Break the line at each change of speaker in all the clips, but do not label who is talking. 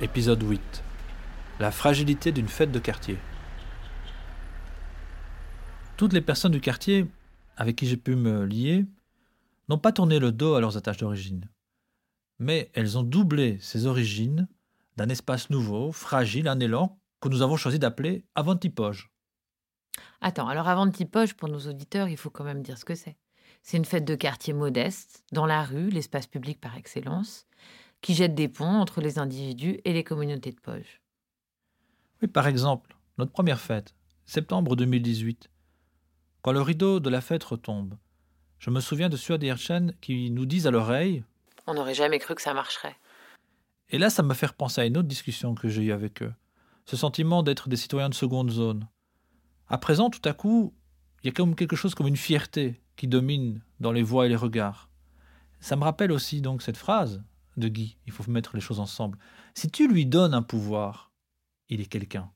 épisode 8. La fragilité d'une fête de quartier. Toutes les personnes du quartier avec qui j'ai pu me lier n'ont pas tourné le dos à leurs attaches d'origine. Mais elles ont doublé ces origines d'un espace nouveau, fragile, un élan que nous avons choisi d'appeler Avantipoge.
Attends, alors Avantipoge, pour nos auditeurs, il faut quand même dire ce que c'est. C'est une fête de quartier modeste, dans la rue, l'espace public par excellence, qui jette des ponts entre les individus et les communautés de Poge.
Oui, par exemple, notre première fête, septembre 2018. Quand le rideau de la fête retombe, je me souviens de Suad et qui nous disent à l'oreille
On n'aurait jamais cru que ça marcherait.
Et là, ça me fait repenser à une autre discussion que j'ai eue avec eux. Ce sentiment d'être des citoyens de seconde zone. À présent, tout à coup, il y a comme quelque chose comme une fierté qui domine dans les voix et les regards. Ça me rappelle aussi donc cette phrase de Guy, il faut mettre les choses ensemble. Si tu lui donnes un pouvoir, il est quelqu'un.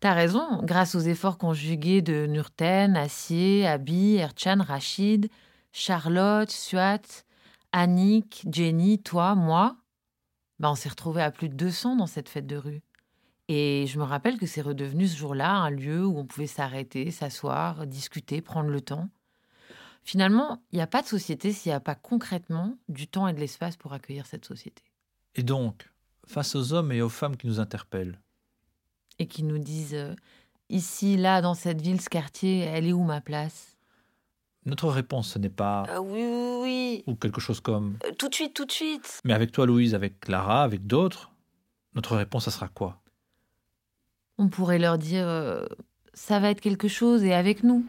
T'as raison, grâce aux efforts conjugués de Nurten, Assier, Abi, Erchan, Rachid, Charlotte, Suat, Annick, Jenny, toi, moi, ben on s'est retrouvés à plus de 200 dans cette fête de rue. Et je me rappelle que c'est redevenu ce jour-là un lieu où on pouvait s'arrêter, s'asseoir, discuter, prendre le temps. Finalement, il n'y a pas de société s'il n'y a pas concrètement du temps et de l'espace pour accueillir cette société.
Et donc, face aux hommes et aux femmes qui nous interpellent
Et qui nous disent euh, ici, là, dans cette ville, ce quartier, elle est où ma place?
Notre réponse, ce n'est pas
Ah oui, oui, oui.
ou quelque chose comme
Euh, tout de suite, tout de suite.
mais avec toi, Louise, avec Lara, avec d'autres, notre réponse, ça sera quoi?
On pourrait leur dire euh, ça va être quelque chose et avec nous.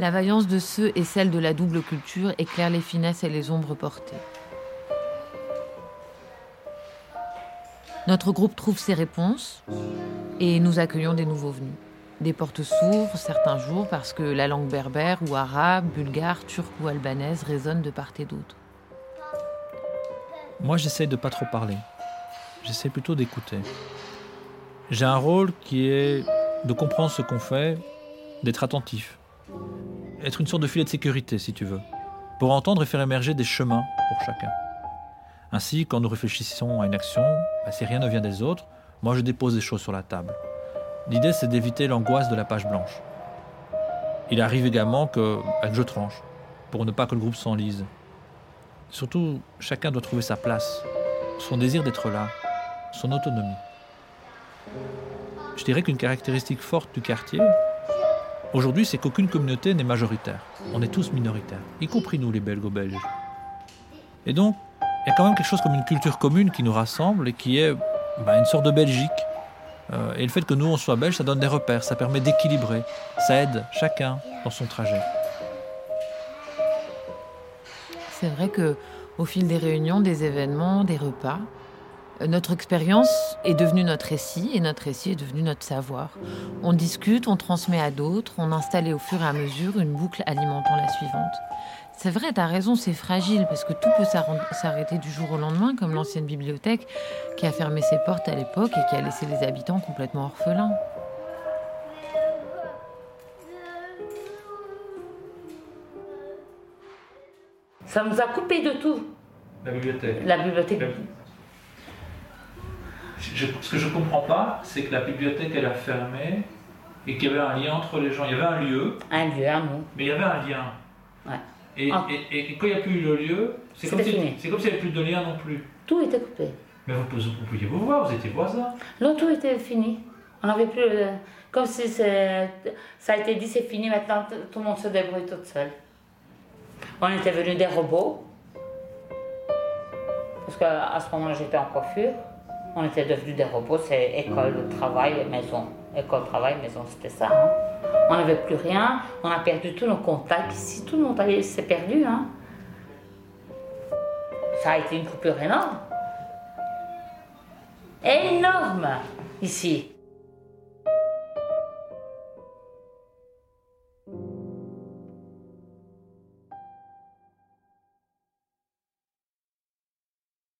La vaillance de ceux et celle de la double culture éclaire les finesses et les ombres portées. Notre groupe trouve ses réponses et nous accueillons des nouveaux venus. Des portes s'ouvrent certains jours parce que la langue berbère ou arabe, bulgare, turque ou albanaise résonne de part et d'autre.
Moi, j'essaye de pas trop parler. J'essaie plutôt d'écouter. J'ai un rôle qui est de comprendre ce qu'on fait, d'être attentif. Être une sorte de filet de sécurité, si tu veux, pour entendre et faire émerger des chemins pour chacun. Ainsi, quand nous réfléchissons à une action, bah, si rien ne vient des autres, moi je dépose des choses sur la table. L'idée, c'est d'éviter l'angoisse de la page blanche. Il arrive également que, bah, je tranche, pour ne pas que le groupe s'enlise. Surtout, chacun doit trouver sa place, son désir d'être là, son autonomie. Je dirais qu'une caractéristique forte du quartier, aujourd'hui, c'est qu'aucune communauté n'est majoritaire. On est tous minoritaires, y compris nous, les Belgo-Belges. Et donc, il y a quand même quelque chose comme une culture commune qui nous rassemble et qui est bah, une sorte de Belgique. Euh, et le fait que nous, on soit belges, ça donne des repères, ça permet d'équilibrer, ça aide chacun dans son trajet.
C'est vrai que au fil des réunions, des événements, des repas, notre expérience est devenue notre récit et notre récit est devenu notre savoir. On discute, on transmet à d'autres, on installe au fur et à mesure une boucle alimentant la suivante. C'est vrai, t'as raison, c'est fragile parce que tout peut s'arr- s'arrêter du jour au lendemain, comme l'ancienne bibliothèque qui a fermé ses portes à l'époque et qui a laissé les habitants complètement orphelins.
Ça nous a coupé de tout,
La bibliothèque.
la bibliothèque.
Je- ce que je comprends pas, c'est que la bibliothèque elle a fermé et qu'il y avait un lien entre les gens. Il y avait un lieu,
Un lieu à nous.
mais il y avait un lien.
Ouais.
Et,
Ah.
et- et quand il n'y a plus le lieu, c'est comme si comme s'il n'y avait plus de lien non plus.
Tout était coupé.
Mais vous, pouviez vous voir, vous étiez voisins.
Non, tout était fini. On n'avait plus. comme si ça a été dit, c'est fini, maintenant tout le monde se débrouille toute seule. On était venus des robots. Parce qu'à ce moment-là, j'étais en coiffure. On était devenus des robots, c'est école, travail, maison. École, travail, maison, c'était ça. hein. On n'avait plus rien, on a perdu tous nos contacts ici, tout le monde s'est perdu. Hein. Ça a été une coupure énorme. Énorme ici.